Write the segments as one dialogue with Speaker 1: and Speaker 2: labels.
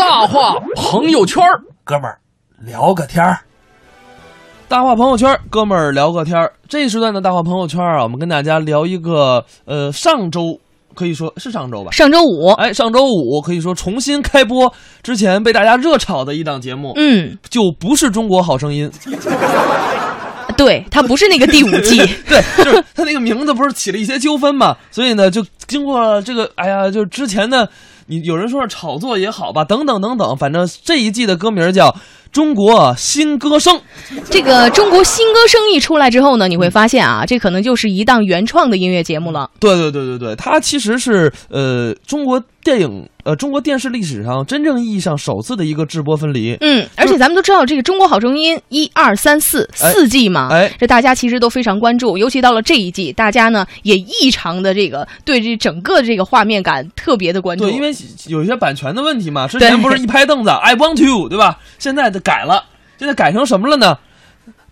Speaker 1: 大话朋友圈
Speaker 2: 哥们儿聊个天儿。
Speaker 3: 大话朋友圈，哥们儿聊个天儿。这一时段的大话朋友圈啊，我们跟大家聊一个，呃，上周可以说是上周吧，
Speaker 4: 上周五，
Speaker 3: 哎，上周五可以说重新开播之前被大家热炒的一档节目，
Speaker 4: 嗯，
Speaker 3: 就不是《中国好声音》，
Speaker 4: 对，它不是那个第五季，
Speaker 3: 对，就是它那个名字不是起了一些纠纷嘛，所以呢，就经过这个，哎呀，就之前呢，你有人说是炒作也好吧，等等等等，反正这一季的歌名叫《中国新歌声》。
Speaker 4: 这个中国新歌声一出来之后呢，你会发现啊，这可能就是一档原创的音乐节目了。
Speaker 3: 对对对对对，它其实是呃中国电影呃中国电视历史上真正意义上首次的一个制播分离。
Speaker 4: 嗯，而且咱们都知道，这个《中国好声音》一二三四
Speaker 3: 哎
Speaker 4: 四季嘛，
Speaker 3: 哎
Speaker 4: 这大家其实都非常关注，尤其到了这一季，大家呢也异常的这个对这整个这个画面感特别的关注。
Speaker 3: 对，因为有一些版权的问题嘛，之前不是一拍凳子 I want to，对吧？现在的改了，现在改成什么了呢？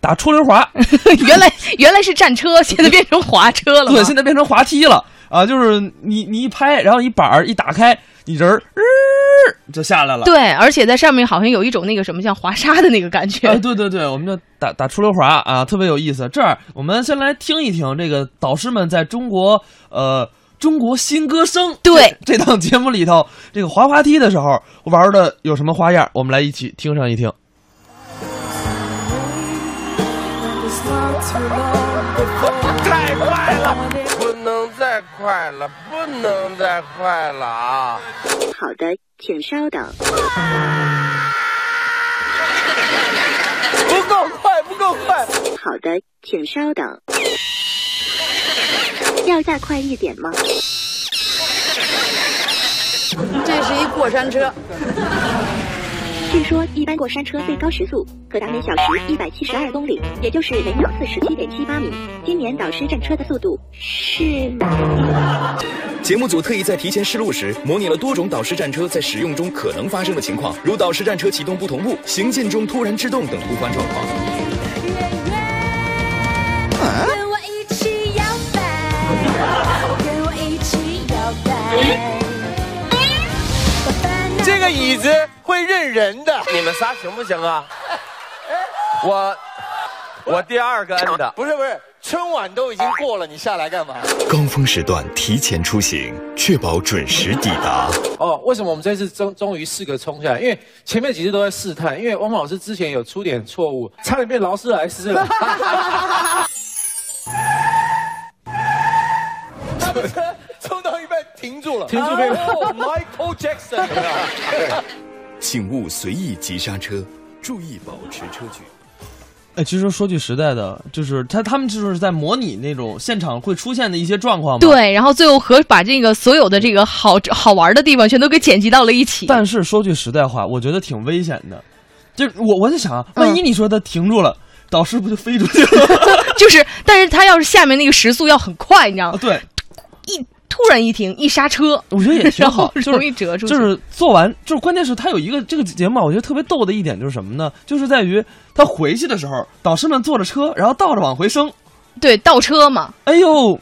Speaker 3: 打出溜滑，
Speaker 4: 原来原来是战车，现在变成滑车了。
Speaker 3: 对，现在变成滑梯了啊！就是你你一拍，然后一板儿一打开，你人儿、呃就下来了。
Speaker 4: 对，而且在上面好像有一种那个什么像滑沙的那个感觉。
Speaker 3: 哎，对对对，我们就打打出溜滑啊，特别有意思。这儿我们先来听一听这个导师们在中国呃中国新歌声
Speaker 4: 对
Speaker 3: 这这档节目里头，这个滑滑梯的时候玩的有什么花样？我们来一起听上一听。
Speaker 5: 太快了，不能再快了，不能再快了啊！
Speaker 6: 好的，请稍等。
Speaker 5: 不够快，不够快。
Speaker 6: 好的，请稍等。要再快一点吗？
Speaker 7: 这是一过山车，
Speaker 6: 据说一般过山车最高时速可达每小时一百七十二公里，也就是每秒四十七点七八米。今年导师战车的速度是？
Speaker 8: 节目组特意在提前试录时，模拟了多种导师战车在使用中可能发生的情况，如导师战车启动不同步、行进中突然制动等突发状况。
Speaker 5: 这个椅子会认人的，你们仨行不行啊？我我第二个摁的，
Speaker 9: 不是不是，春晚都已经过了，你下来干嘛？
Speaker 8: 高峰时段提前出行，确保准时抵达。
Speaker 9: 哦，为什么我们这次终终于四个冲下来？因为前面几次都在试探，因为汪峰老师之前有出点错误，差点变劳斯莱斯了。停住了，停住没有、Michael Jackson
Speaker 8: 勿随意急刹车，注意保持车距。
Speaker 3: 哎，其实说句实在的，就是他他们就是在模拟那种现场会出现的一些状况嘛。。
Speaker 4: 对，然后最后和把这个所有的这个好好玩的地方全都给剪辑到了一起。
Speaker 3: 但是说句实在话，我觉得挺危险的。就是我我在想啊，
Speaker 4: 嗯
Speaker 3: 万一你说他停住了，导师不就飞出去了？
Speaker 4: 就是，但是他要是下面那个时速要很快，你知道吗？
Speaker 3: 对，
Speaker 4: 一突然一停，一刹车，
Speaker 3: 我觉得也挺好，就
Speaker 4: 容易折出去。
Speaker 3: 就是做完，就是关键是他有一个这个节目啊，我觉得特别逗的一点就是什么呢？就是在于他回去的时候，导师们坐着车，然后倒着往回升，
Speaker 4: 对倒车嘛，
Speaker 3: 哎呦，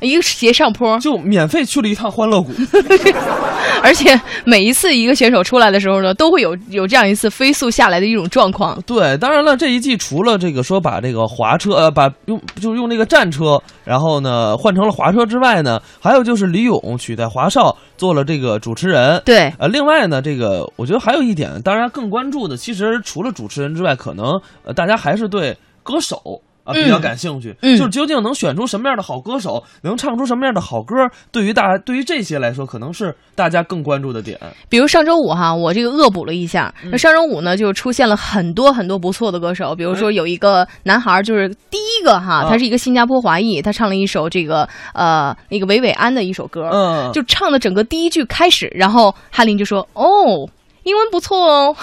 Speaker 4: 一个斜上坡，
Speaker 3: 就免费去了一趟欢乐谷。
Speaker 4: 而且每一次一个选手出来的时候呢，都会有有这样一次飞速下来的一种状况。
Speaker 3: 对，当然了，这一季除了这个说把这个滑车呃把用就是用那个战车，然后呢换成了滑车之外呢，还有就是李勇取代华少做了这个主持人。
Speaker 4: 对，
Speaker 3: 呃，另外呢，这个我觉得还有一点，当然更关注的，其实除了主持人之外，可能呃大家还是对歌手。啊，比较
Speaker 4: 嗯
Speaker 3: 感兴趣，
Speaker 4: 嗯
Speaker 3: 就是究竟能选出什么样的好歌手，能唱出什么样的好歌，对于大对于这些来说，可能是大家更关注的点。
Speaker 4: 比如上周五哈，我这个恶补了一下，
Speaker 3: 嗯
Speaker 4: 那上周五呢就出现了很多很多不错的歌手，比如说有一个男孩，就是第一个哈，
Speaker 3: 啊
Speaker 4: 他是一个新加坡华裔，他唱了一首这个呃那个韦韦安的一首歌，
Speaker 3: 嗯，
Speaker 4: 就唱的整个第一句开始，然后哈林就说哦。英文不错哦，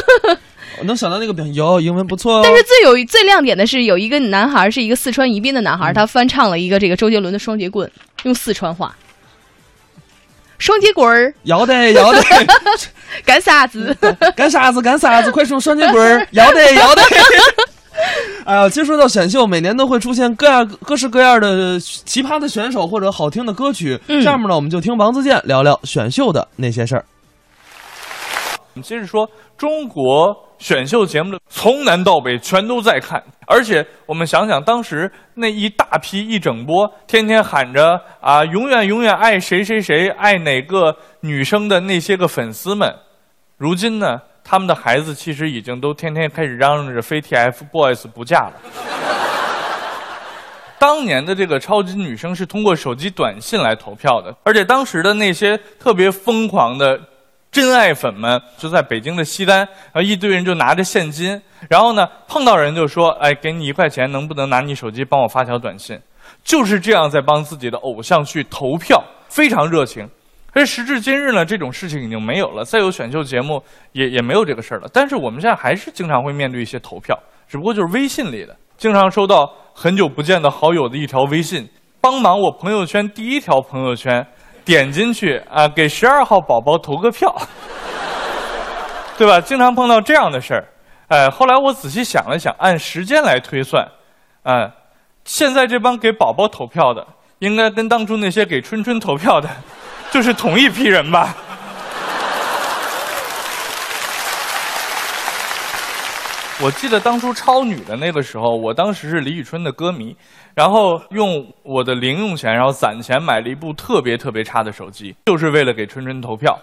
Speaker 3: 我能想到那个表情，有英文不错哦。
Speaker 4: 但是最有最亮点的是，有一个男孩是一个四川宜宾的男孩，他翻唱了一个这个周杰伦的《双截棍》，用四川话。双截棍儿
Speaker 3: 要得要得，
Speaker 4: 干啥 子？
Speaker 3: 干啥子干啥子，快说双截棍儿，要得要得。哎呀，其实说到选秀，每年都会出现各样各式各样的奇葩的选手或者好听的歌曲。
Speaker 4: 嗯
Speaker 3: 下面呢，我们就听王自健聊聊选秀的那些事儿。
Speaker 10: 我们接着说，中国选秀节目的从南到北全都在看，而且我们想想，当时那一大批一整波，天天喊着啊，永远永远爱谁谁谁，爱哪个女生的那些个粉丝们，如今呢，他们的孩子其实已经都天天开始嚷嚷着非 TFBOYS 不嫁了。当年的这个超级女生是通过手机短信来投票的，而且当时的那些特别疯狂的真爱粉们就在北京的西单，然后一堆人就拿着现金，然后呢碰到人就说：“哎，给你一块钱，能不能拿你手机帮我发条短信？”就是这样在帮自己的偶像去投票，非常热情。而时至今日呢，这种事情已经没有了，再有选秀节目也也没有这个事儿了。但是我们现在还是经常会面对一些投票，只不过就是微信里的，经常收到很久不见的好友的一条微信，帮忙我朋友圈第一条朋友圈，点进去啊，给十二号宝宝投个票，对吧？经常碰到这样的事儿。哎，后来我仔细想了想，按时间来推算，嗯，现在这帮给宝宝投票的，应该跟当初那些给春春投票的，就是同一批人吧。我记得当初超女的那个时候，我当时是李宇春的歌迷，然后用我的零用钱，然后攒钱买了一部特别特别差的手机，就是为了给春春投票，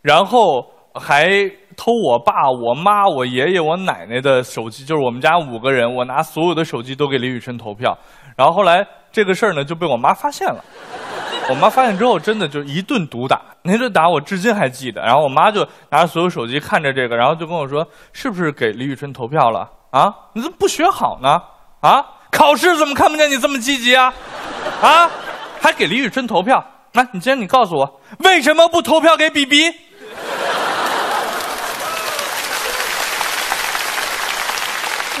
Speaker 10: 然后还偷我爸、我妈、我爷爷、我奶奶的手机，就是我们家五个人，我拿所有的手机都给李宇春投票，然后后来这个事儿呢就被我妈发现了。我妈发现之后，真的就一顿毒打，那顿打我至今还记得。然后我妈就拿着所有手机看着这个，然后就跟我说：“是不是给李宇春投票了啊？你怎么不学好呢？啊，考试怎么看不见你这么积极啊？啊，还给李宇春投票？来，你今天你告诉我，为什么不投票给 BB？”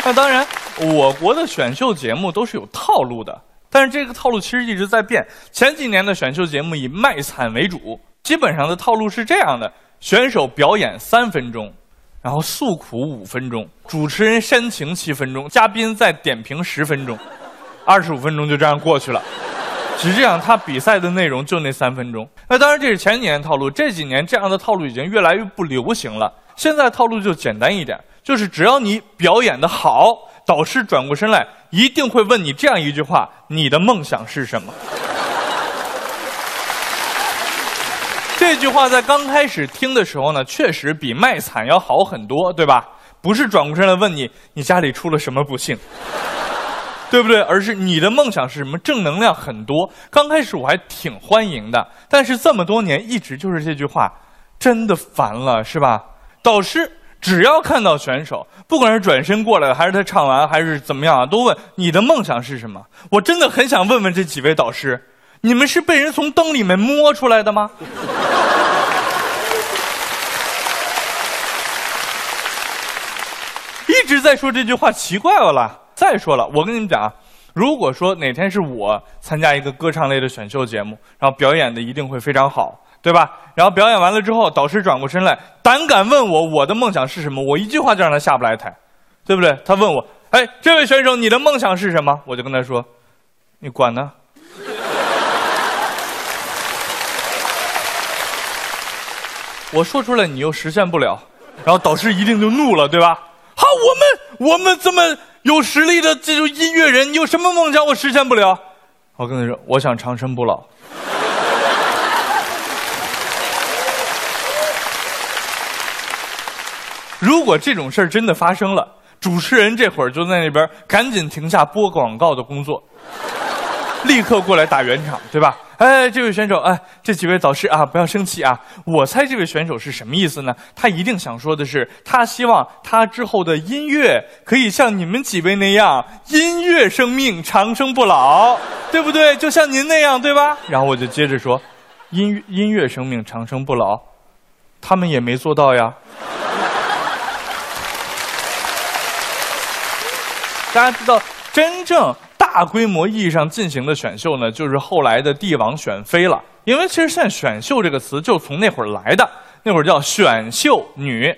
Speaker 10: 那当然，我国的选秀节目都是有套路的。但是这个套路其实一直在变。前几年的选秀节目以卖惨为主，基本上的套路是这样的：选手表演三分钟，然后诉苦五分钟，主持人煽情七分钟，嘉宾再点评十分钟，二十五分钟就这样过去了。实际上，他比赛的内容就那三分钟。那当然，这是前几年套路，这几年这样的套路已经越来越不流行了。现在套路就简单一点，就是只要你表演的好。导师转过身来，一定会问你这样一句话：“你的梦想是什么？”这句话在刚开始听的时候呢，确实比卖惨要好很多，对吧？不是转过身来问你你家里出了什么不幸，对不对？而是你的梦想是什么？正能量很多。刚开始我还挺欢迎的，但是这么多年一直就是这句话，真的烦了，是吧？导师。只要看到选手，不管是转身过来，还是他唱完，还是怎么样啊，都问你的梦想是什么。我真的很想问问这几位导师，你们是被人从灯里面摸出来的吗？一直在说这句话，奇怪了啦。再说了，我跟你们讲啊，如果说哪天是我参加一个歌唱类的选秀节目，然后表演的一定会非常好。对吧？然后表演完了之后，导师转过身来，胆敢问我我的梦想是什么？我一句话就让他下不来台，对不对？他问我，哎，这位选手，你的梦想是什么？我就跟他说，你管呢？我说出来你又实现不了，然后导师一定就怒了，对吧？好，我们我们这么有实力的这种音乐人，你有什么梦想我实现不了？我跟他说，我想长生不老。如果这种事儿真的发生了，主持人这会儿就在那边赶紧停下播广告的工作，立刻过来打圆场，对吧？哎，这位选手，哎，这几位导师啊，不要生气啊！我猜这位选手是什么意思呢？他一定想说的是，他希望他之后的音乐可以像你们几位那样，音乐生命长生不老，对不对？就像您那样，对吧？然后我就接着说，音音乐生命长生不老，他们也没做到呀。大家知道，真正大规模意义上进行的选秀呢，就是后来的帝王选妃了。因为其实现在“选秀”这个词就从那会儿来的，那会儿叫选秀女。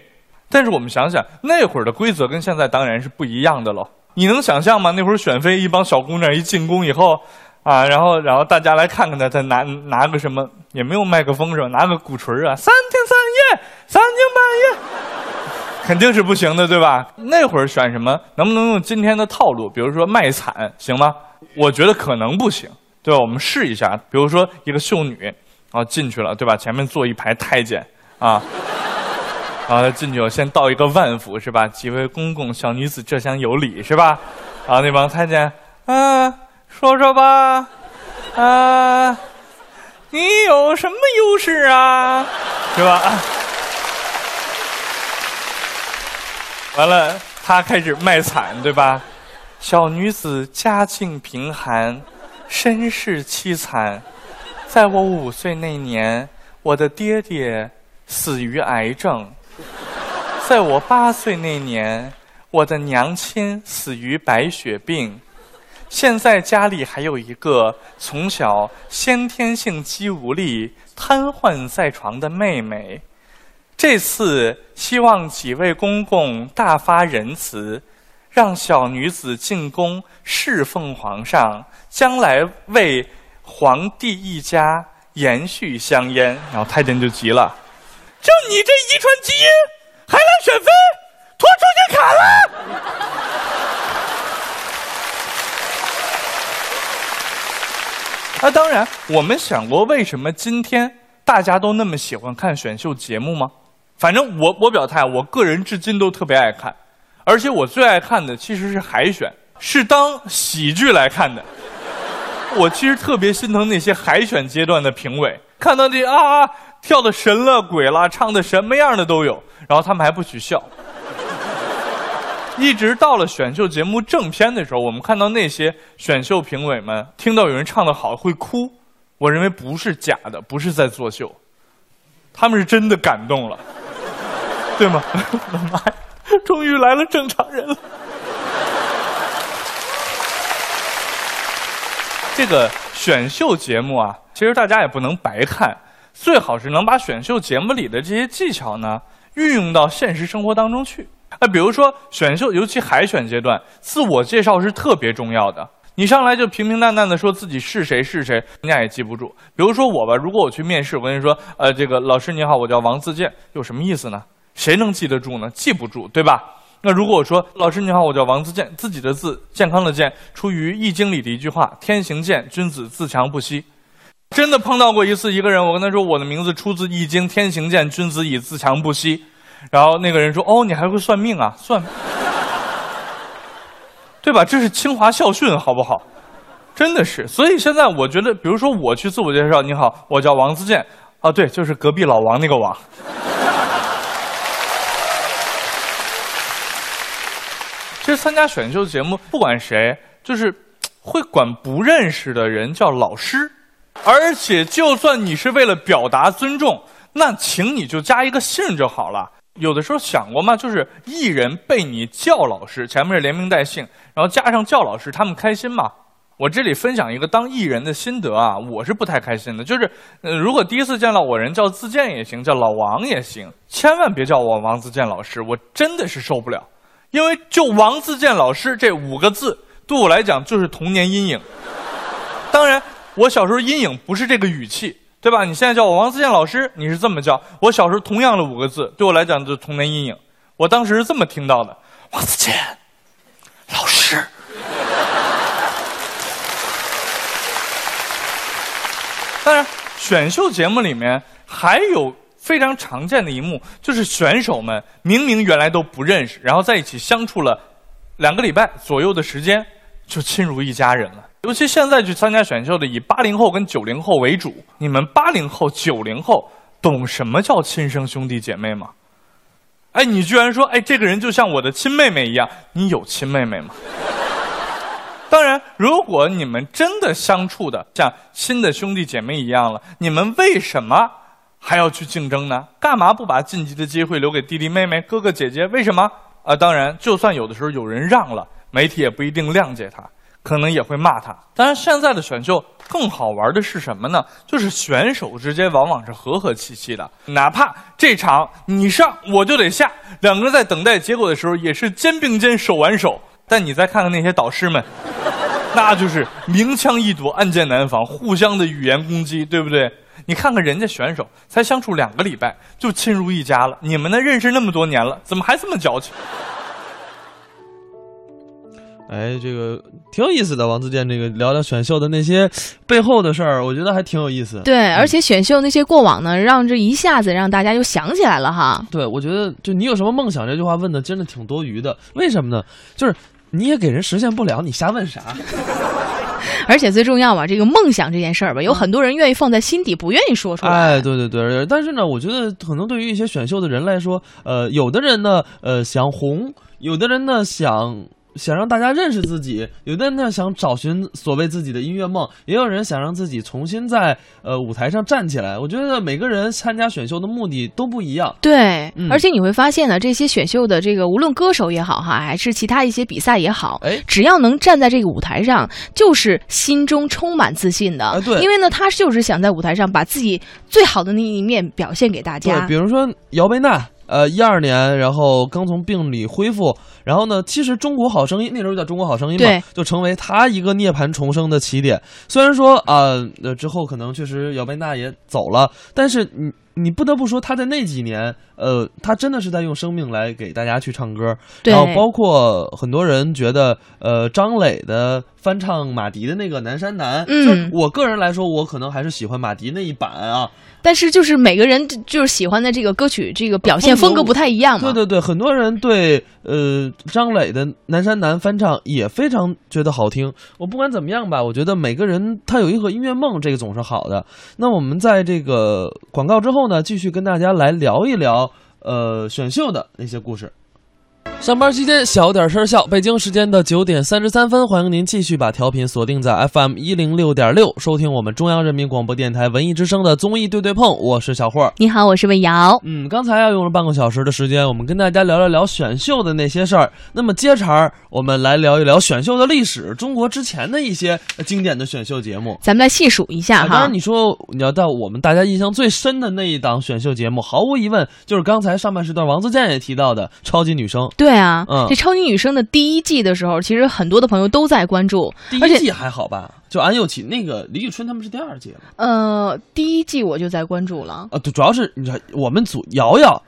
Speaker 10: 但是我们想想，那会儿的规则跟现在当然是不一样的喽。你能想象吗？那会儿选妃，一帮小姑娘一进宫以后，啊，然后然后大家来看看她，她拿拿个什么，也没有麦克风是吧？拿个鼓槌啊，三天三夜，三，肯定是不行的，对吧？那会儿选什么？能不能用今天的套路？比如说卖惨，行吗？我觉得可能不行，对吧？我们试一下，比如说一个秀女，然后进去了，对吧？前面坐一排太监啊。然后进去，我先道一个万福，是吧？几位公公，小女子这厢有礼，是吧？然后那帮太监，啊，说说吧，啊，你有什么优势啊？是吧？完了，他开始卖惨，对吧？小女子家境贫寒，身世凄惨，在我五岁那年，我的爹爹死于癌症。在我八岁那年，我的娘亲死于白血病，现在家里还有一个从小先天性肌无力、瘫痪在床的妹妹。这次希望几位公公大发仁慈，让小女子进宫侍奉皇上，将来为皇帝一家延续香烟。然后太监就急了：“就你这遗传基因！”还来选妃，拖出去砍了！啊，当然，我们想过为什么今天大家都那么喜欢看选秀节目吗？反正我我表态，我个人至今都特别爱看，而且我最爱看的其实是海选，是当喜剧来看的。我其实特别心疼那些海选阶段的评委，看到那啊跳的神了鬼了，唱的什么样的都有。然后他们还不许笑，一直到了选秀节目正片的时候，我们看到那些选秀评委们听到有人唱的好会哭，我认为不是假的，不是在作秀，他们是真的感动了，对吗？我 的妈呀，终于来了正常人了。这个选秀节目啊，其实大家也不能白看，最好是能把选秀节目里的这些技巧呢。运用到现实生活当中去，啊，比如说选秀，尤其海选阶段，自我介绍是特别重要的。你上来就平平淡淡的说自己是谁是谁，人家也记不住。比如说我吧，如果我去面试，我跟你说，呃，这个老师你好，我叫王自健，有什么意思呢？谁能记得住呢？记不住，对吧？那如果我说老师你好，我叫王自健，自己的字，健康的健，出于《易经》里的一句话：天行健，君子自强不息。真的碰到过一次一个人，我跟他说我的名字出自《易经》，天行健，君子以自强不息。然后那个人说：“哦，你还会算命啊？算，对吧？这是清华校训，好不好？真的是。所以现在我觉得，比如说我去自我介绍，你好，我叫王自健，啊，对，就是隔壁老王那个王。其实参加选秀节目，不管谁，就是会管不认识的人叫老师。”而且，就算你是为了表达尊重，那请你就加一个姓就好了。有的时候想过吗？就是艺人被你叫老师，前面是连名带姓，然后加上叫老师，他们开心吗？我这里分享一个当艺人的心得啊，我是不太开心的。就是，呃，如果第一次见到我人叫自健也行，叫老王也行，千万别叫我王自健老师，我真的是受不了。因为就王自健老师这五个字，对我来讲就是童年阴影。当然。我小时候阴影不是这个语气，对吧？你现在叫我王自健老师，你是这么叫。我小时候同样的五个字，对我来讲就是童年阴影。我当时是这么听到的：王自健老师。当然，选秀节目里面还有非常常见的一幕，就是选手们明明原来都不认识，然后在一起相处了两个礼拜左右的时间，就亲如一家人了。尤其现在去参加选秀的，以八零后跟九零后为主。你们八零后、九零后懂什么叫亲生兄弟姐妹吗？哎，你居然说，哎，这个人就像我的亲妹妹一样。你有亲妹妹吗？当然，如果你们真的相处的像亲的兄弟姐妹一样了，你们为什么还要去竞争呢？干嘛不把晋级的机会留给弟弟妹妹、哥哥姐姐？为什么？啊，当然，就算有的时候有人让了，媒体也不一定谅解他。可能也会骂他。当然，现在的选秀更好玩的是什么呢？就是选手之间往往是和和气气的，哪怕这场你上我就得下，两个人在等待结果的时候也是肩并肩手挽手。但你再看看那些导师们，那就是明枪易躲，暗箭难防，互相的语言攻击，对不对？你看看人家选手才相处两个礼拜就亲如一家了，你们呢认识那么多年了，怎么还这么矫情？
Speaker 3: 哎，这个挺有意思的。王自健这个聊聊选秀的那些背后的事儿，我觉得还挺有意思。
Speaker 4: 对，而且选秀那些过往呢，让这一下子让大家又想起来了哈。
Speaker 3: 对，我觉得就你有什么梦想这句话问的真的挺多余的。为什么呢？就是你也给人实现不了，你瞎问啥？
Speaker 4: 而且最重要吧，这个梦想这件事儿吧，有很多人愿意放在心底，不愿意说出来。
Speaker 3: 哎，对对对，但是呢，我觉得可能对于一些选秀的人来说，呃，有的人呢，呃，想红，有的人呢想。想让大家认识自己，有的人呢想找寻所谓自己的音乐梦，也有人想让自己重新在呃舞台上站起来。我觉得每个人参加选秀的目的都不一样。
Speaker 4: 对，
Speaker 3: 嗯
Speaker 4: 而且你会发现呢，这些选秀的这个无论歌手也好哈，还是其他一些比赛也好，
Speaker 3: 哎，
Speaker 4: 只要能站在这个舞台上，就是心中充满自信的。
Speaker 3: 啊对
Speaker 4: 因为呢，他就是想在舞台上把自己最好的那一面表现给大家
Speaker 3: 对，。比如说姚贝娜，呃，一二年，然后刚从病里恢复，然后呢，其实《中国好声音》那时候叫《中国好声音》
Speaker 4: 对
Speaker 3: 嘛，就成为他一个涅槃重生的起点。虽然说啊，呃，之后可能确实姚贝娜也走了，但是你你不得不说，他在那几年，呃，他真的是在用生命来给大家去唱歌。
Speaker 4: 对
Speaker 3: 然后包括很多人觉得，呃，张磊的翻唱马迪的那个《南山南》，
Speaker 4: 嗯
Speaker 3: 就我个人来说，我可能还是喜欢马迪那一版啊。
Speaker 4: 但是就是每个人就是喜欢的这个歌曲，这个表现风格不太一样嘛。
Speaker 3: 对对对，很多人对呃张磊的《南山南》翻唱也非常觉得好听。我不管怎么样吧，我觉得每个人他有一个音乐梦，这个总是好的。那我们在这个广告之后后呢，继续跟大家来聊一聊呃选秀的那些故事。上班期间小点声笑。北京时间的九点三十三分，欢迎您继续把调频锁定在 FM 一零六点六，收听我们中央人民广播电台文艺之声的综艺对对碰。我是小霍。
Speaker 4: 你好，我是魏瑶。
Speaker 3: 嗯，刚才啊用了半个小时的时间，我们跟大家聊了聊选秀的那些事儿。那么接茬儿，我们来聊一聊选秀的历史，中国之前的一些呃经典的选秀节目。
Speaker 4: 咱们来细数一下
Speaker 3: 啊，
Speaker 4: 哈。
Speaker 3: 当然，你说你要到我们大家印象最深的那一档选秀节目，毫无疑问就是刚才上半时段王自健也提到的《超级女声》。
Speaker 4: 对啊，
Speaker 3: 嗯
Speaker 4: 这超级女声的第一季的时候，其实很多的朋友都在关注，
Speaker 3: 第一季还好吧？就安又琪那个李宇春他们是第二季了？
Speaker 4: 呃，第一季我就在关注了。
Speaker 3: 啊，对，主要是你看我们组瑶瑶，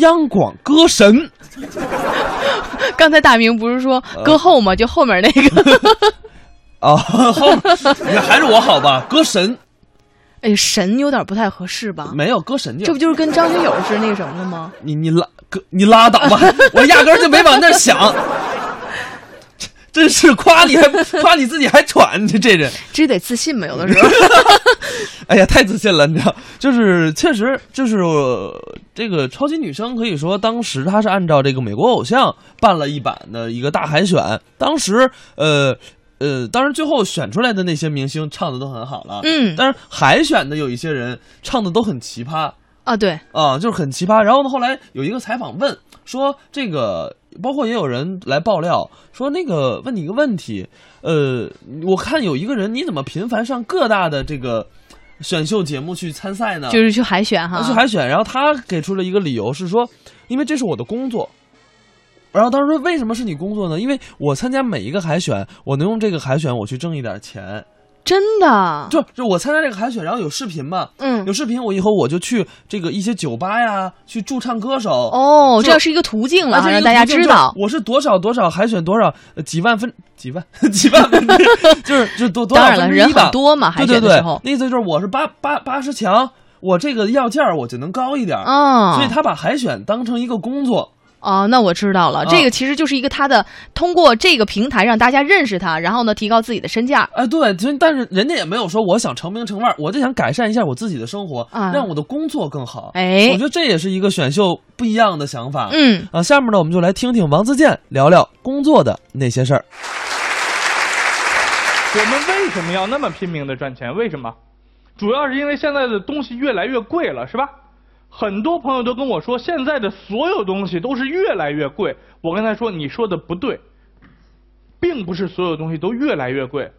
Speaker 3: 央广歌神，
Speaker 4: 刚才大明不是说
Speaker 3: 呃
Speaker 4: 歌后吗？就后面那个，
Speaker 3: 啊，后还是我好吧？歌神
Speaker 4: 哎，神有点不太合适吧？
Speaker 3: 没有歌神就
Speaker 4: 这不就是跟张学友是那个什么的吗？
Speaker 3: 你你拉哥，你拉倒吧！我压根就没往那儿想。真真是夸你还夸你自己还喘，这这人，
Speaker 4: 这得自信嘛，有的时候。
Speaker 3: 哎呀，太自信了，你知道，就是确实就是、呃这个超级女声，可以说当时她是按照这个美国偶像办了一版的一个大海选，当时呃。呃，当然，最后选出来的那些明星唱的都很好了，
Speaker 4: 嗯
Speaker 3: 但是海选的有一些人唱的都很奇葩，
Speaker 4: 啊，对，
Speaker 3: 啊，就是很奇葩。然后呢，后来有一个采访问说，这个包括也有人来爆料说，那个问你一个问题，呃，我看有一个人你怎么频繁上各大的这个选秀节目去参赛呢？
Speaker 4: 就是去海选哈。
Speaker 3: 去海选，然后他给出了一个理由是说，因为这是我的工作。然后当时说为什么是你工作呢？因为我参加每一个海选，我能用这个海选我去挣一点钱。
Speaker 4: 真的，
Speaker 3: 就就我参加这个海选，然后有视频嘛，
Speaker 4: 嗯
Speaker 3: 有视频，我以后我就去这个一些酒吧呀，去驻唱歌手。
Speaker 4: 哦，这样是一个途径了哈，
Speaker 3: 而且
Speaker 4: 让大家知道。
Speaker 3: 我是多少多少海选多少呃几万分 几万 几万分之，就是就是多多少
Speaker 4: 当然了人
Speaker 3: 分之一
Speaker 4: 多嘛海
Speaker 3: 对对对
Speaker 4: 选的时候
Speaker 3: 那意思就是我是八八八十强，我这个要价我就能高一点儿
Speaker 4: 哦
Speaker 3: 所以他把海选当成一个工作。
Speaker 4: 哦，那我知道了，
Speaker 3: 啊
Speaker 4: 这个其实就是一个他的通过这个平台让大家认识他，然后呢提高自己的身价。
Speaker 3: 哎，对，其实但是人家也没有说我想成名成腕，我就想改善一下我自己的生活，
Speaker 4: 啊
Speaker 3: 让我的工作更好。
Speaker 4: 哎
Speaker 3: 我觉得这也是一个选秀不一样的想法。
Speaker 4: 嗯
Speaker 3: 啊，下面呢，我们就来听听王自健聊聊工作的那些事儿。
Speaker 10: 我们为什么要那么拼命的赚钱？为什么？主要是因为现在的东西越来越贵了，是吧？很多朋友都跟我说，现在的所有东西都是越来越贵。我跟他说，你说的不对，并不是所有东西都越来越贵。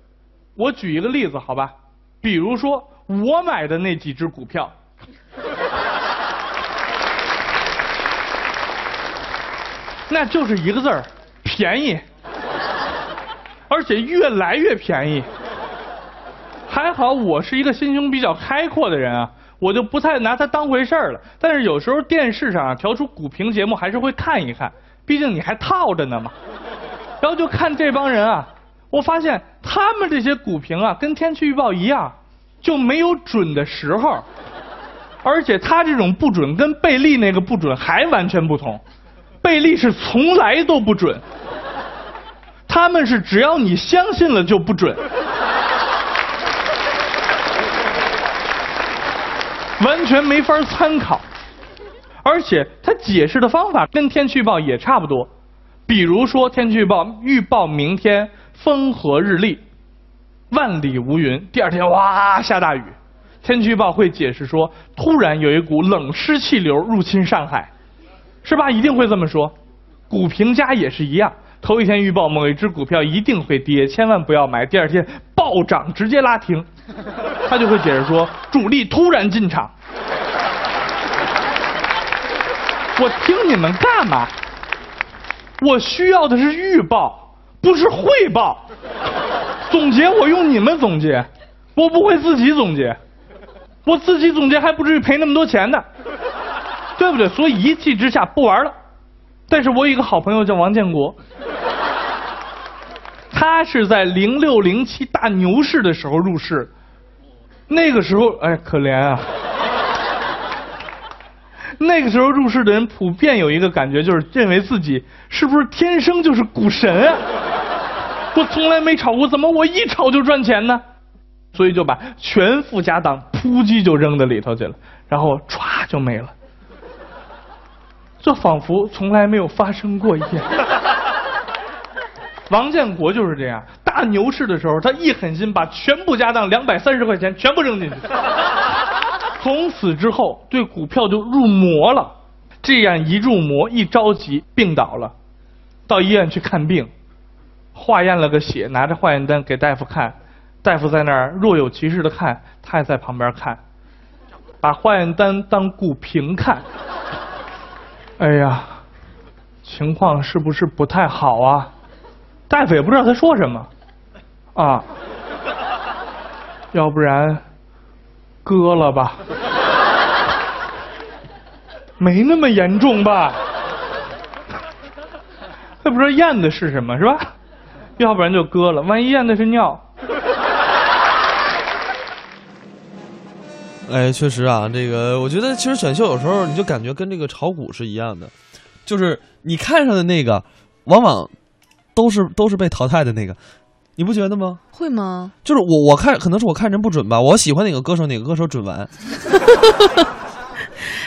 Speaker 10: 我举一个例子，好吧？比如说我买的那几只股票，那就是一个字儿，便宜。而且越来越便宜。还好我是一个心胸比较开阔的人啊，我就不太拿它当回事儿了。但是有时候电视上啊调出股评节目，还是会看一看，毕竟你还套着呢嘛。然后就看这帮人啊，我发现他们这些股评啊，跟天气预报一样，就没有准的时候。而且他这种不准跟贝利那个不准还完全不同，贝利是从来都不准，他们是只要你相信了就不准，完全没法参考。而且他解释的方法跟天气预报也差不多，比如说天气预报预报明天风和日丽，万里无云，第二天哇下大雨。天气预报会解释说，突然有一股冷湿气流入侵上海，是吧？一定会这么说。股评家也是一样，头一天预报某一只股票一定会跌，千万不要买，第二天暴涨直接拉停，他就会解释说，主力突然进场。我听你们干嘛？我需要的是预报，不是汇报。总结我用你们总结，我不会自己总结。我自己总结还不至于赔那么多钱呢，对不对？所以一气之下不玩了。但是我有一个好朋友叫王建国，他是在零六零七大牛市的时候入市，那个时候哎可怜啊，那个时候入市的人普遍有一个感觉，就是认为自己是不是天生就是股神啊？我从来没炒过，怎么我一炒就赚钱呢？所以就把全副家当扑叽就扔到里头去了，然后歘就没了，这仿佛从来没有发生过一样。王建国就是这样，大牛市的时候，他一狠心把全部家当两百三十块钱全部扔进去，从此之后对股票就入魔了。这样一入魔，一着急病倒了，到医院去看病，化验了个血，拿着化验单给大夫看。大夫在那儿若有其事的看，他也在旁边看，把化验单当股评看。哎呀，情况是不是不太好啊？大夫也不知道他说什么，啊，要不然割了吧？没那么严重吧？他不知道验的是什么，是吧？要不然就割了，万一验的是尿。
Speaker 3: 哎，确实啊，这个我觉得其实选秀有时候你就感觉跟这个炒股是一样的，就是你看上的那个，往往都是都是被淘汰的那个，你不觉得吗？
Speaker 4: 会吗？
Speaker 3: 就是我我看可能是我看人不准吧，我喜欢哪个歌手哪个歌手准完。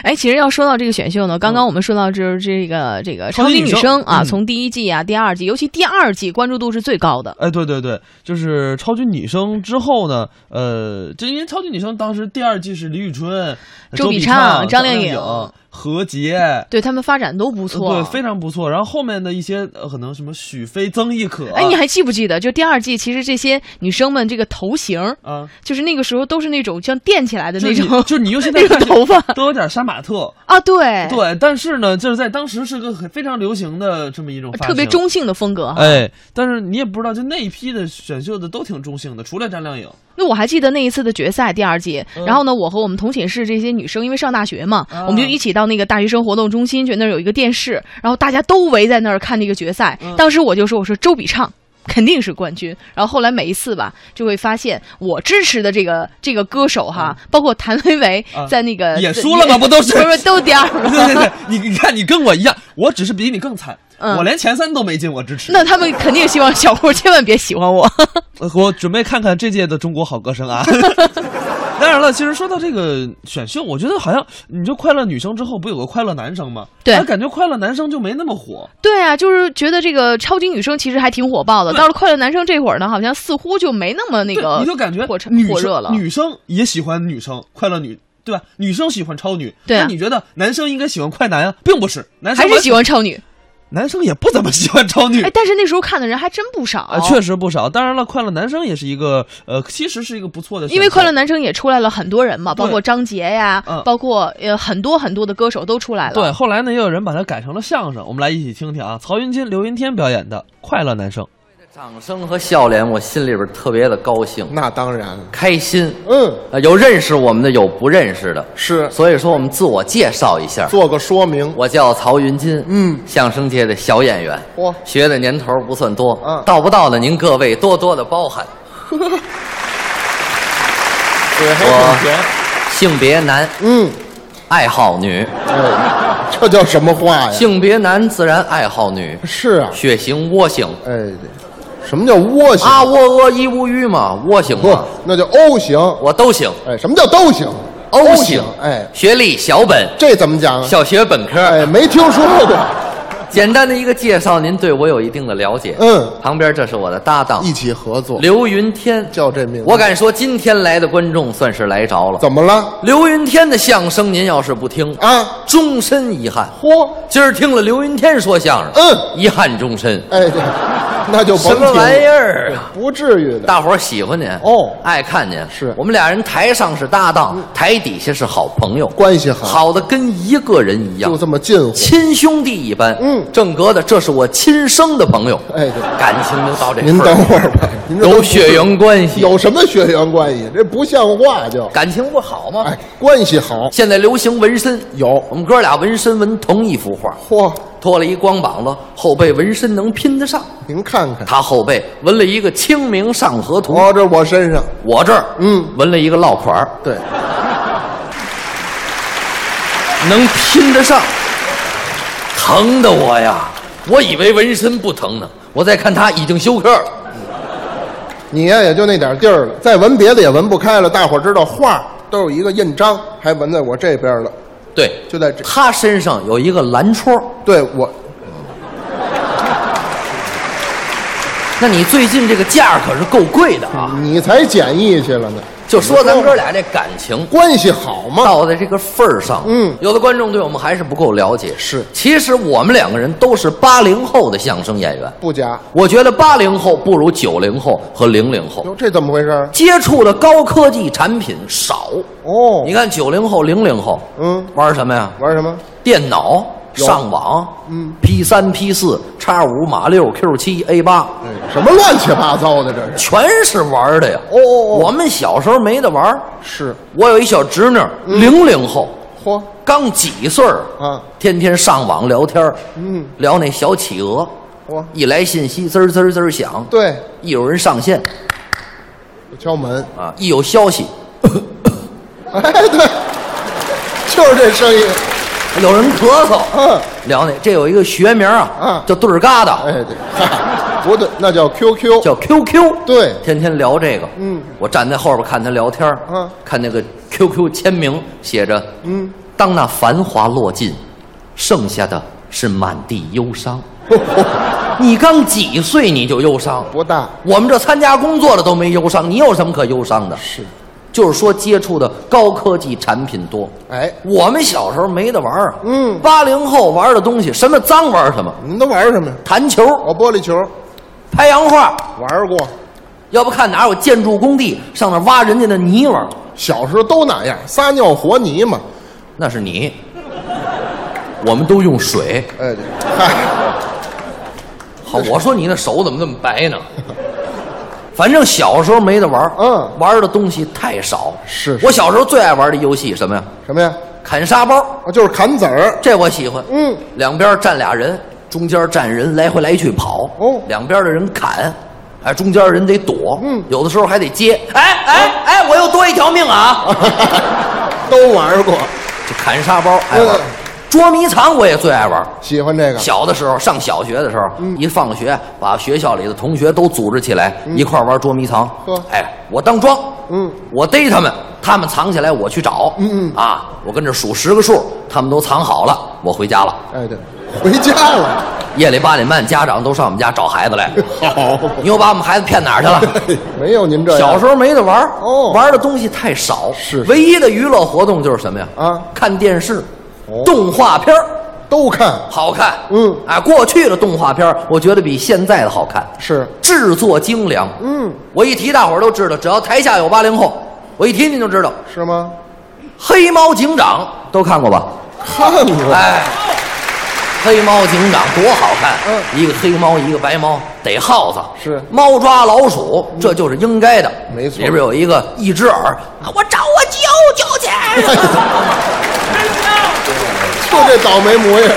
Speaker 4: 哎，其实要说到这个选秀呢，刚刚我们说到就是这个这个超级女生啊，从第一季啊、第二季，尤其第二季关注度是最高的。
Speaker 3: 哎，对对对，就是超级女生之后呢，呃，就因为超级女生当时第二季是李宇春、
Speaker 4: 周
Speaker 3: 笔
Speaker 4: 畅、
Speaker 3: 张
Speaker 4: 靓
Speaker 3: 颖、何洁，
Speaker 4: 对他们发展都不错，
Speaker 3: 对，非常不错。然后后面的一些呃可能什么许飞、曾轶可，
Speaker 4: 哎，你还记不记得？就第二季，其实这些女生们这个头型
Speaker 3: 啊，
Speaker 4: 就是那个时候都是那种像垫起来的那种，
Speaker 3: 就是你用现在
Speaker 4: 那个头发
Speaker 3: 都有点杀马特
Speaker 4: 啊，对
Speaker 3: 对。但是呢，就是在当时是个很非常流行的这么一种
Speaker 4: 特别中性的风格哈。
Speaker 3: 哎，但是你也不知道，就那一批的选秀的都挺中性的，除了张靓颖。
Speaker 4: 那我还记得那一次的决赛第二季，然后呢，我和我们同寝室这些女生，因为上大学嘛，我们就一起到那个大学生活动中心去，那儿有一个电视，然后大家都围在那儿看那个决赛。当时我就说：“我说周笔畅肯定是冠军。”然后后来每一次吧，就会发现我支持的这个这个歌手哈，包括谭维维在那个
Speaker 3: 也输了吗？不都是
Speaker 4: 不是都第二？
Speaker 3: 对对对，你你看你跟我一样，我只是比你更惨。我连前三都没进，我支持。
Speaker 4: 那他们肯定希望小霍千万别喜欢我。
Speaker 3: 我准备看看这届的中国好歌声啊！当然了，其实说到这个选秀，我觉得好像你就快乐女生之后不有个快乐男生吗？
Speaker 4: 对，
Speaker 3: 感觉快乐男生就没那么火。
Speaker 4: 对啊，就是觉得这个超级女生其实还挺火爆的。到了快乐男生这会儿呢，好像似乎就没那么那个，
Speaker 3: 你就感觉
Speaker 4: 火
Speaker 3: 火
Speaker 4: 热了。
Speaker 3: 女生也喜欢女生，快乐女对吧？女生喜欢超女，
Speaker 4: 对
Speaker 3: 那你觉得男生应该喜欢快男啊？并不是，男生
Speaker 4: 还是喜欢超女。
Speaker 3: 男生也不怎么喜欢超女，
Speaker 4: 哎，但是那时候看的人还真不少，
Speaker 3: 啊，确实不少。当然了，快乐男生也是一个，呃，其实是一个不错的，
Speaker 4: 因为快乐男生也出来了很多人嘛，包括张杰呀，包括呃很多很多的歌手都出来了。
Speaker 3: 对，后来呢，也有人把它改成了相声，我们来一起听听啊，曹云金、刘云天表演的《快乐男生》。
Speaker 11: 掌声和笑脸，我心里边特别的高兴，
Speaker 12: 那当然，
Speaker 11: 开心。
Speaker 12: 嗯，
Speaker 11: 呃，有认识我们的，有不认识的，
Speaker 12: 是，
Speaker 11: 所以说我们自我介绍一下，
Speaker 12: 做个说明。
Speaker 11: 我叫曹云金，
Speaker 12: 嗯，
Speaker 11: 相声界的小演员，
Speaker 12: 嚯，
Speaker 11: 学的年头不算多，
Speaker 12: 嗯，
Speaker 11: 到不到的您各位多多的包涵。
Speaker 12: 嘴还
Speaker 11: 我
Speaker 12: 挺甜，
Speaker 11: 性别男，
Speaker 12: 嗯，
Speaker 11: 爱好女，
Speaker 12: 哎，这叫什么话呀？
Speaker 11: 性别男自然爱好女，
Speaker 12: 是啊，
Speaker 11: 血型窝型，
Speaker 12: 哎，什么叫窝型
Speaker 11: 啊？窝窝一乌鱼嘛，窝型
Speaker 12: 不
Speaker 11: 嘛，，
Speaker 12: 那叫 O 型。
Speaker 11: 我都行。
Speaker 12: 哎，什么叫都行
Speaker 11: O
Speaker 12: 型
Speaker 11: 型，
Speaker 12: 哎，
Speaker 11: 学历小本，
Speaker 12: 这怎么讲啊？
Speaker 11: 小学本科。
Speaker 12: 哎，没听说过。
Speaker 11: 简单的一个介绍，您对我有一定的了解。
Speaker 12: 嗯，
Speaker 11: 旁边这是我的搭档，
Speaker 12: 一起合作。
Speaker 11: 刘云天
Speaker 12: 叫这名字，
Speaker 11: 我敢说，今天来的观众算是来着了。
Speaker 12: 怎么了？
Speaker 11: 刘云天的相声，您要是不听
Speaker 12: 啊，
Speaker 11: 终身遗憾。
Speaker 12: 嚯，
Speaker 11: 今儿听了刘云天说相声，
Speaker 12: 嗯，
Speaker 11: 遗憾终身。
Speaker 12: 哎，对，那就甭
Speaker 11: 什么玩意儿啊？
Speaker 12: 不至于的。
Speaker 11: 大伙儿喜欢您
Speaker 12: 哦，
Speaker 11: 爱看您。
Speaker 12: 是
Speaker 11: 我们俩人台上是搭档，台底下是好朋友，
Speaker 12: 关系好，
Speaker 11: 好的跟一个人一样，
Speaker 12: 就这么近乎，
Speaker 11: 亲兄弟一般。
Speaker 12: 嗯，
Speaker 11: 正格的，这是我亲生的朋友。
Speaker 12: 哎，对，
Speaker 11: 感情就到这份儿。
Speaker 12: 您等会儿吧，您这都
Speaker 11: 有血缘关系，
Speaker 12: 有什么血缘关系？这不像话就。
Speaker 11: 感情不好吗？
Speaker 12: 哎，关系好。
Speaker 11: 现在流行纹身，
Speaker 12: 有
Speaker 11: 我们哥俩纹身纹同一幅画，
Speaker 12: 嚯，
Speaker 11: 脱了一光膀子，后背纹身能拼得上。
Speaker 12: 您看看，
Speaker 11: 他后背纹了一个《清明上河图》，
Speaker 12: 哦，这我身上，
Speaker 11: 我这儿
Speaker 12: 嗯，
Speaker 11: 纹了一个落款儿
Speaker 12: 对，
Speaker 11: 能拼得上，疼的我呀！我以为纹身不疼呢，我再看他已经休克了。
Speaker 12: 你呀也就那点地儿了，再纹别的也纹不开了。大伙儿知道画都有一个印章，还纹在我这边了，
Speaker 11: 对，
Speaker 12: 就在这。
Speaker 11: 他身上有一个蓝戳，
Speaker 12: 对我，
Speaker 11: 那你最近这个价可是够贵的啊！
Speaker 12: 你才简易去了呢，
Speaker 11: 就说咱哥俩这感情
Speaker 12: 关系好吗。
Speaker 11: 到在这个份儿上，
Speaker 12: 嗯，
Speaker 11: 有的观众对我们还是不够了解。
Speaker 12: 是，
Speaker 11: 其实我们两个人都是八零后的相声演员，
Speaker 12: 不假。
Speaker 11: 我觉得八零后不如九零后和零零后，
Speaker 12: 哟，这怎么回事？
Speaker 11: 接触的高科技产品少。
Speaker 12: 哦，
Speaker 11: 你看九零后、零零后，
Speaker 12: 嗯，
Speaker 11: 玩什么呀？
Speaker 12: 玩什么？
Speaker 11: 电脑、
Speaker 12: 有
Speaker 11: 上网，
Speaker 12: 嗯
Speaker 11: ，P 三、P 四、叉五、马六、Q 七、A 八，
Speaker 12: 哎，什么乱七八糟的这是？
Speaker 11: 全是玩的呀。
Speaker 12: 哦哦哦，
Speaker 11: 我们小时候没得玩。
Speaker 12: 是。
Speaker 11: 我有一小侄女，零零后，
Speaker 12: 嚯。
Speaker 11: 刚几岁儿
Speaker 12: 啊，
Speaker 11: 天天上网聊天儿
Speaker 12: 嗯，
Speaker 11: 聊那小企鹅，
Speaker 12: 嚯，
Speaker 11: 一来信息滋儿滋儿滋儿响，
Speaker 12: 对，
Speaker 11: 一有人上线。
Speaker 12: 敲门，
Speaker 11: 啊，一有消息。
Speaker 12: 哎，对，就是这声音。
Speaker 11: 有人咳嗽，
Speaker 12: 嗯，
Speaker 11: 聊那这有一个学名啊，
Speaker 12: 啊
Speaker 11: 叫对儿疙瘩，
Speaker 12: 哎，对，不对，那叫 QQ，
Speaker 11: 叫 QQ，
Speaker 12: 对，
Speaker 11: 天天聊这个。
Speaker 12: 嗯，
Speaker 11: 我站在后边看他聊天儿
Speaker 12: 嗯。
Speaker 11: 看那个 QQ 签名写着
Speaker 12: 嗯，“
Speaker 11: 当那繁华落尽，剩下的是满地忧伤”。你刚几岁你就忧伤？
Speaker 12: 不大，
Speaker 11: 我们这参加工作的都没忧伤，你有什么可忧伤的？
Speaker 12: 是，
Speaker 11: 就是说接触的高科技产品多。
Speaker 12: 哎，
Speaker 11: 我们小时候没得玩啊。
Speaker 12: 嗯
Speaker 11: 八零后玩的东西，什么脏玩什么，
Speaker 12: 你们都玩什么呀？
Speaker 11: 弹球、
Speaker 12: 哦，玻璃球
Speaker 11: 拍洋画，
Speaker 12: 玩过，
Speaker 11: 要不看哪有建筑工地上那挖人家的泥玩，
Speaker 12: 小时候都那样，撒尿和泥嘛。
Speaker 11: 那是你。我们都用水。
Speaker 12: 哎，对，嗨，
Speaker 11: 好，我说你那手怎么那么白呢？反正小时候没得玩
Speaker 12: 嗯
Speaker 11: 玩的东西太少。
Speaker 12: 是
Speaker 11: 我小时候最爱玩的游戏什么呀？
Speaker 12: 什么呀？
Speaker 11: 砍沙包，
Speaker 12: 啊，就是砍子儿。
Speaker 11: 这我喜欢。
Speaker 12: 嗯，
Speaker 11: 两边站俩人，中间站人，来回来去跑。
Speaker 12: 哦
Speaker 11: 两边的人砍，哎，中间人得躲。
Speaker 12: 嗯
Speaker 11: 有的时候还得接。哎哎哎，我又多一条命啊！
Speaker 12: 都玩过，
Speaker 11: 这砍沙包爱玩
Speaker 12: 嗯，
Speaker 11: 捉迷藏我也最爱玩。
Speaker 12: 喜欢这个。
Speaker 11: 小的时候上小学的时候，
Speaker 12: 嗯
Speaker 11: 一放学把学校里的同学都组织起来、一块玩捉迷藏
Speaker 12: 呵。
Speaker 11: 哎，我当庄，
Speaker 12: 嗯，
Speaker 11: 我逮他们，他们藏起来我去找。
Speaker 12: 嗯嗯
Speaker 11: 啊，我跟这数十个数，他们都藏好了，我回家了。
Speaker 12: 哎，对，回家了。
Speaker 11: 夜里八点半，家长都上我们家找孩子来。
Speaker 12: 好，
Speaker 11: 你又把我们孩子骗哪儿去了？
Speaker 12: 没有您这样。
Speaker 11: 小时候没得玩
Speaker 12: 哦
Speaker 11: 玩的东西太少。
Speaker 12: 是
Speaker 11: 唯一的娱乐活动就是什么呀？
Speaker 12: 啊
Speaker 11: 看电视，
Speaker 12: 哦
Speaker 11: 动画片儿
Speaker 12: 都看，
Speaker 11: 好看。
Speaker 12: 嗯
Speaker 11: 哎，过去的动画片儿我觉得比现在的好看，
Speaker 12: 是，
Speaker 11: 制作精良。
Speaker 12: 嗯，
Speaker 11: 我一提，大伙儿都知道，只要台下有八零后，我一提您就知道，
Speaker 12: 是吗？
Speaker 11: 黑猫警长都看过吧？
Speaker 12: 看过。
Speaker 11: 哎，黑猫警长多好看，
Speaker 12: 嗯。
Speaker 11: 一个黑猫，一个白猫，逮耗子。
Speaker 12: 是。
Speaker 11: 猫抓老鼠，这就是应该的。
Speaker 12: 没错。
Speaker 11: 里边有一个一只耳，啊我找我舅舅去。
Speaker 12: 就这倒霉模样，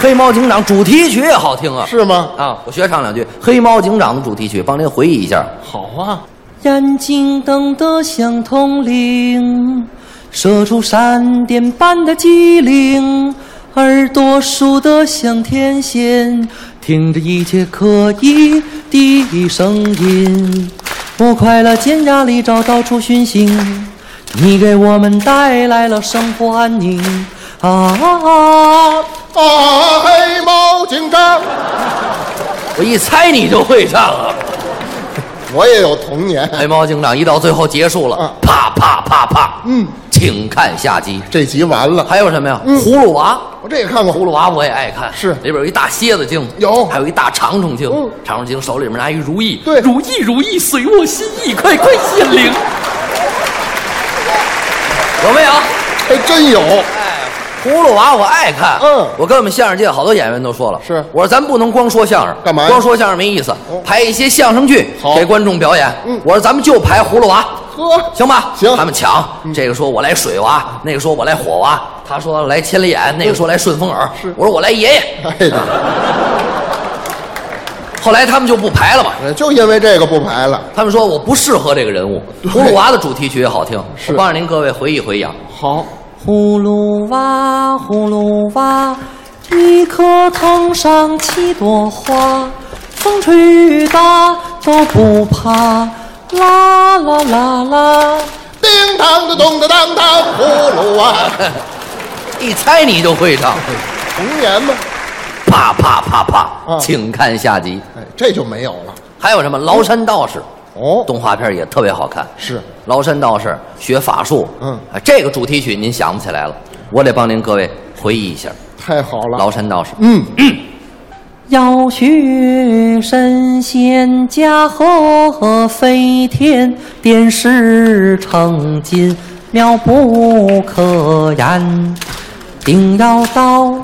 Speaker 11: 黑猫警长主题曲也好听啊，
Speaker 12: 是吗？
Speaker 11: 啊，我学唱两句。黑猫警长的主题曲，帮您回忆一下。
Speaker 12: 好啊，
Speaker 13: 眼睛瞪得像铜铃，射出闪电般的机灵；耳朵竖得像天线，听着一切可疑的声音。我快乐减压力找到处寻衅，你给我们带来了生活安宁。啊啊
Speaker 12: 啊！黑猫警长，
Speaker 11: 我一猜你就会唱啊。
Speaker 12: 我也有童年。
Speaker 11: 黑猫警长一到最后结束了，
Speaker 12: 啊
Speaker 11: 啪啪啪啪，
Speaker 12: 嗯，
Speaker 11: 请看下集。
Speaker 12: 这集完了，
Speaker 11: 还有什么呀？
Speaker 12: 嗯
Speaker 11: 葫芦娃，
Speaker 12: 我这也看过。
Speaker 11: 葫芦娃我也爱看，
Speaker 12: 是
Speaker 11: 里边有一大蝎子精，
Speaker 12: 有
Speaker 11: 还有一大长虫精，
Speaker 12: 嗯
Speaker 11: 长虫精手里面拿一如意，
Speaker 12: 对
Speaker 11: 如意如意随我心意，快快显灵。有没有？
Speaker 12: 还真有。
Speaker 11: 葫芦娃我爱看，
Speaker 12: 嗯
Speaker 11: 我跟我们相声界好多演员都说了，
Speaker 12: 是
Speaker 11: 我说咱不能光说相声，
Speaker 12: 干嘛呀
Speaker 11: 光说相声没意思，排一些相声剧
Speaker 12: 好
Speaker 11: 给观众表演。
Speaker 12: 嗯
Speaker 11: 我说咱们就排葫芦娃，
Speaker 12: 呵，
Speaker 11: 行吧？
Speaker 12: 行
Speaker 11: 他们抢，这个说我来水娃，那个说我来火娃，他说来千里眼，那个说来顺风耳，
Speaker 12: 是
Speaker 11: 我说我来爷爷。
Speaker 12: 哎呀，
Speaker 11: 后来他们就不排了嘛，
Speaker 12: 就因为这个不排了。
Speaker 11: 他们说我不适合这个人物。葫芦娃的主题曲也好听，
Speaker 12: 是
Speaker 11: 我帮着您各位回忆回忆啊。
Speaker 12: 好，
Speaker 13: 葫芦娃，葫芦娃，一棵藤上七朵花，风吹雨打都不怕，啦啦啦啦。
Speaker 12: 叮当的咚的当当，葫芦娃，
Speaker 11: 一猜你就会唱，
Speaker 12: 童年嘛。
Speaker 11: 啪啪啪啪，
Speaker 12: 啊
Speaker 11: 请看下集。
Speaker 12: 哎，这就没有了。
Speaker 11: 还有什么崂山道士？
Speaker 12: 哦，
Speaker 11: 动画片也特别好看。
Speaker 12: 是
Speaker 11: 崂山道士学法术，
Speaker 12: 嗯。
Speaker 11: 啊，这个主题曲您想不起来了，我得帮您各位回忆一下。
Speaker 12: 太好了。
Speaker 11: 崂山道士，
Speaker 12: 嗯。
Speaker 13: 嗯，要学神仙驾鹤飞天，点石成金，妙不可言。定要到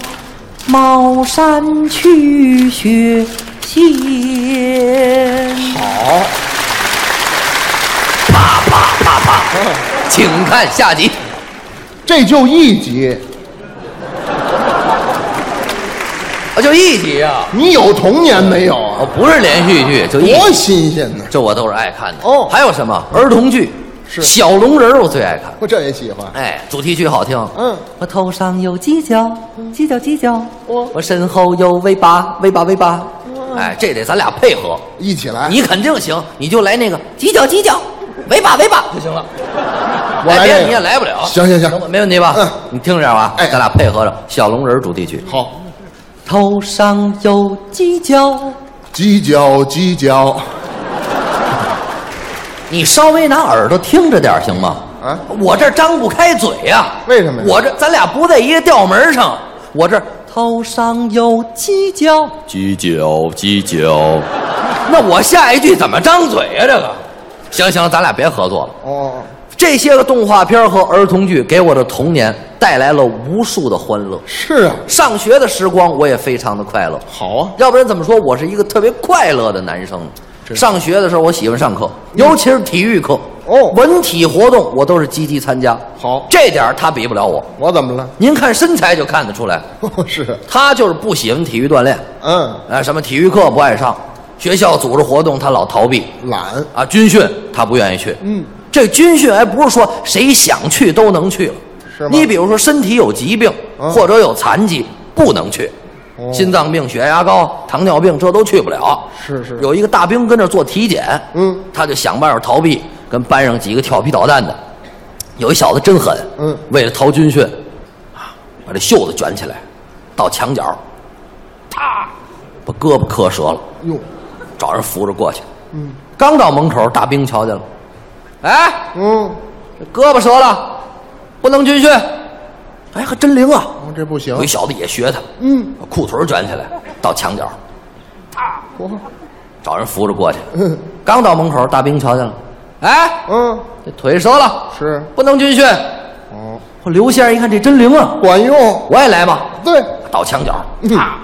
Speaker 13: 茅山去学仙。
Speaker 12: 好，
Speaker 11: 啪啪啪啪，请看下集。
Speaker 12: 这就一集，
Speaker 11: 啊，就一集啊，
Speaker 12: 你有童年没有啊？
Speaker 11: 哦，不是连续剧，就一
Speaker 12: 多，新鲜呢！
Speaker 11: 这我都是爱看的。
Speaker 12: 哦
Speaker 11: 还有什么儿童剧？
Speaker 12: 是
Speaker 11: 小龙人，我最爱看。
Speaker 12: 我这也喜欢。
Speaker 11: 哎，主题曲好听。
Speaker 12: 嗯，
Speaker 13: 我头上有犄角，犄角犄角，
Speaker 12: 哦
Speaker 13: 我身后有尾巴，尾巴尾巴。
Speaker 11: 哎，这得咱俩配合。
Speaker 12: 一起来。
Speaker 11: 你肯定行，你就来那个犄角犄角，尾巴尾巴就行了。
Speaker 12: 我来这个
Speaker 11: 你也来不了。
Speaker 12: 行行行
Speaker 11: 没问题吧？
Speaker 12: 嗯
Speaker 11: 你听着啊，
Speaker 12: 哎
Speaker 11: 咱俩配合着小龙人主题曲。
Speaker 12: 好，
Speaker 13: 头上有犄角，
Speaker 12: 犄角犄角。
Speaker 11: 你稍微拿耳朵听着点行吗？
Speaker 12: 啊，
Speaker 11: 我这张不开嘴呀、
Speaker 12: 为什么呀
Speaker 11: 我这咱俩不在一个调门上，我这
Speaker 13: 头上有犄角，
Speaker 11: 犄角犄角，那我下一句怎么张嘴呀、这个，行行，咱俩别合作了。
Speaker 12: 哦，
Speaker 11: 这些个动画片和儿童剧给我的童年带来了无数的欢乐。
Speaker 12: 是啊，
Speaker 11: 上学的时光我也非常的快乐，
Speaker 12: 好啊。
Speaker 11: 要不然怎么说我是一个特别快乐的男生呢？上学的时候我喜欢上课，尤其是体育课。
Speaker 12: 哦
Speaker 11: 文体活动我都是积极参加。
Speaker 12: 好
Speaker 11: 这点他比不了我。
Speaker 12: 我怎么了？
Speaker 11: 您看身材就看得出来，
Speaker 12: 是，
Speaker 11: 他就是不喜欢体育锻炼，
Speaker 12: 嗯，
Speaker 11: 啊，什么体育课不爱上，学校组织活动他老逃避，
Speaker 12: 懒。
Speaker 11: 啊，军训他不愿意去。
Speaker 12: 嗯，
Speaker 11: 这军训还不是说谁想去都能去了，
Speaker 12: 是吗
Speaker 11: 你比如说身体有疾病、
Speaker 12: 嗯。
Speaker 11: 或者有残疾，不能去。
Speaker 12: 哦。
Speaker 11: 心脏病、血压高、糖尿病，这都去不了。
Speaker 12: 是是。
Speaker 11: 有一个大兵跟那做体检，
Speaker 12: 嗯，
Speaker 11: 他就想办法逃避，跟班上几个调皮捣蛋的。有一小子真狠，
Speaker 12: 嗯。
Speaker 11: 为了逃军训，啊，把这袖子卷起来，到墙角，啪，把胳膊磕折了，
Speaker 12: 哟，
Speaker 11: 找人扶着过去。
Speaker 12: 嗯
Speaker 11: 刚到门口，大兵瞧见了，哎，
Speaker 12: 嗯，
Speaker 11: 这胳膊折了，不能军训。哎，还真灵啊！
Speaker 12: 哦这不行
Speaker 11: 有一。小子也学他，
Speaker 12: 嗯，
Speaker 11: 把裤腿卷起来，到墙角，
Speaker 12: 啊
Speaker 11: 找人扶着过去。
Speaker 12: 嗯
Speaker 11: 刚到门口，大兵瞧见了，哎，
Speaker 12: 嗯，
Speaker 11: 这腿折了，
Speaker 12: 是。
Speaker 11: 不能军训。刘先生一看这真灵啊，
Speaker 12: 管用。
Speaker 11: 我也来吧。
Speaker 12: 对，
Speaker 11: 到墙角，
Speaker 12: 啊，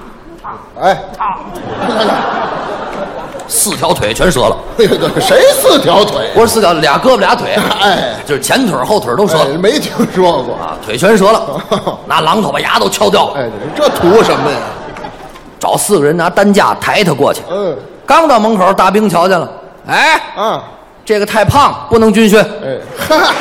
Speaker 12: 哎，
Speaker 11: 四条腿全折了。
Speaker 12: 谁四条腿？
Speaker 11: 不是四条，俩胳膊俩腿，
Speaker 12: 哎，
Speaker 11: 就是前腿后腿都折了，
Speaker 12: 没听说过
Speaker 11: 啊，腿全折了，拿榔头把牙都敲掉了。
Speaker 12: 哎，这图什么呀？
Speaker 11: 找四个人拿担架抬他过去。
Speaker 12: 嗯，
Speaker 11: 刚到门口，大兵瞧见了，哎，
Speaker 12: 啊，
Speaker 11: 这个太胖，不能军训。
Speaker 12: 哎，哈。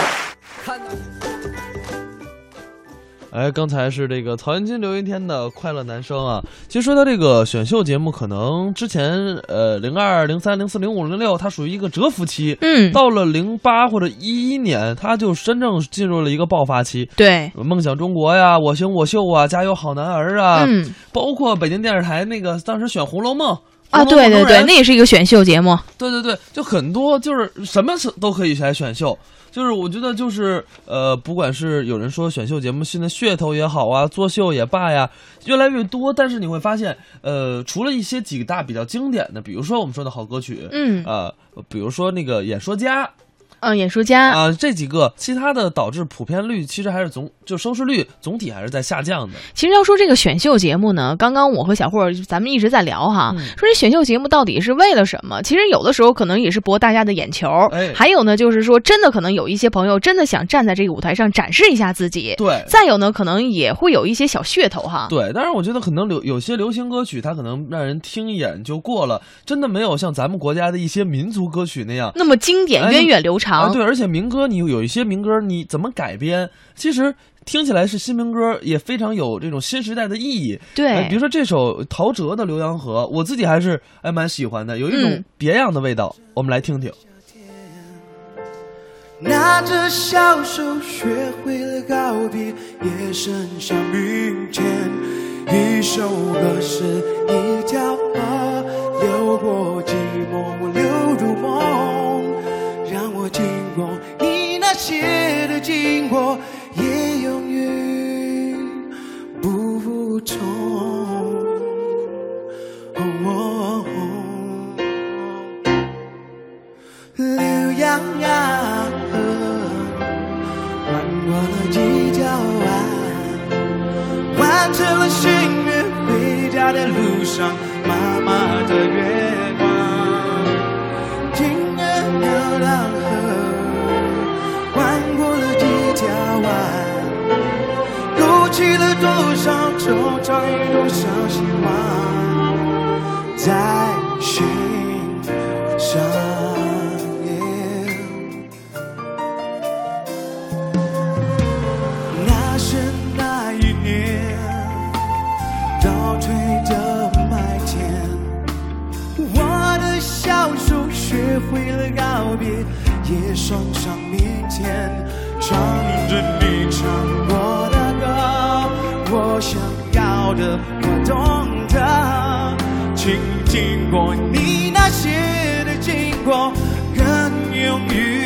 Speaker 3: 哎，刚才是这个曹云金、刘云天的《快乐男声》啊。其实说到这个选秀节目，可能之前呃，零二、零三、零四、零五、零六，它属于一个蛰伏期。
Speaker 4: 嗯，
Speaker 3: 到了零八或者一一年，它就真正进入了一个爆发期。
Speaker 4: 对，
Speaker 3: 梦想中国呀，我行我秀啊，加油好男儿啊，
Speaker 4: 嗯，
Speaker 3: 包括北京电视台那个当时选《红楼梦》
Speaker 4: 啊，对对对，那也是一个选秀节目。
Speaker 3: 对对对，就很多就是什么都可以来选秀。就是我觉得就是呃，不管是有人说选秀节目新的噱头也好啊，作秀也罢呀，越来越多。但是你会发现，呃，除了一些几大比较经典的，比如说我们说的好歌曲，
Speaker 4: 嗯，
Speaker 3: 呃，比如说那个演说家。
Speaker 4: 嗯，演说家
Speaker 3: 啊，这几个其他的导致普遍率其实还是总就收视率总体还是在下降的。
Speaker 4: 其实要说这个选秀节目呢，刚刚我和小霍咱们一直在聊哈，
Speaker 3: 嗯、
Speaker 4: 说这选秀节目到底是为了什么？其实有的时候可能也是博大家的眼球，
Speaker 3: 哎、
Speaker 4: 还有呢就是说真的可能有一些朋友真的想站在这个舞台上展示一下自己。
Speaker 3: 对，
Speaker 4: 再有呢可能也会有一些小噱头哈。
Speaker 3: 对，但是我觉得可能流有些流行歌曲它可能让人听一眼就过了，真的没有像咱们国家的一些民族歌曲那样
Speaker 4: 那么经典、源远流长。
Speaker 3: 啊、对，而且民。歌，你有一些民歌，你怎么改编？其实听起来是新民歌，也非常有这种新时代的意义。
Speaker 4: 对、
Speaker 3: 呃，比如说这首陶喆的《浏阳河》，我自己还是还蛮喜欢的，有一种别样的味道。嗯、我们来听听。
Speaker 14: 拿着小手，学会了告别，也剩下明天。一首歌是一条河，流过寂寞，流入梦，我也永远不同。哦浏阳河弯过了几条弯，完成了心愿，回家的路上，妈妈的月光，听着流浪河。起了多少惆怅与多少希望，在心上。那是那一年，倒退的麦田，我的小手学会了告别。也送上明天，唱着你唱过，想要的，我懂得，请经过你那些的经过，更勇于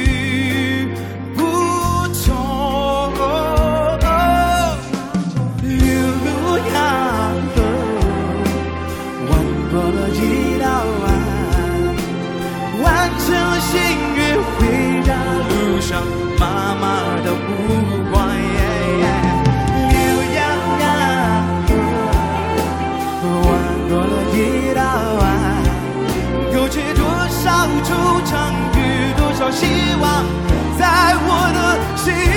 Speaker 14: 希望，在我的心。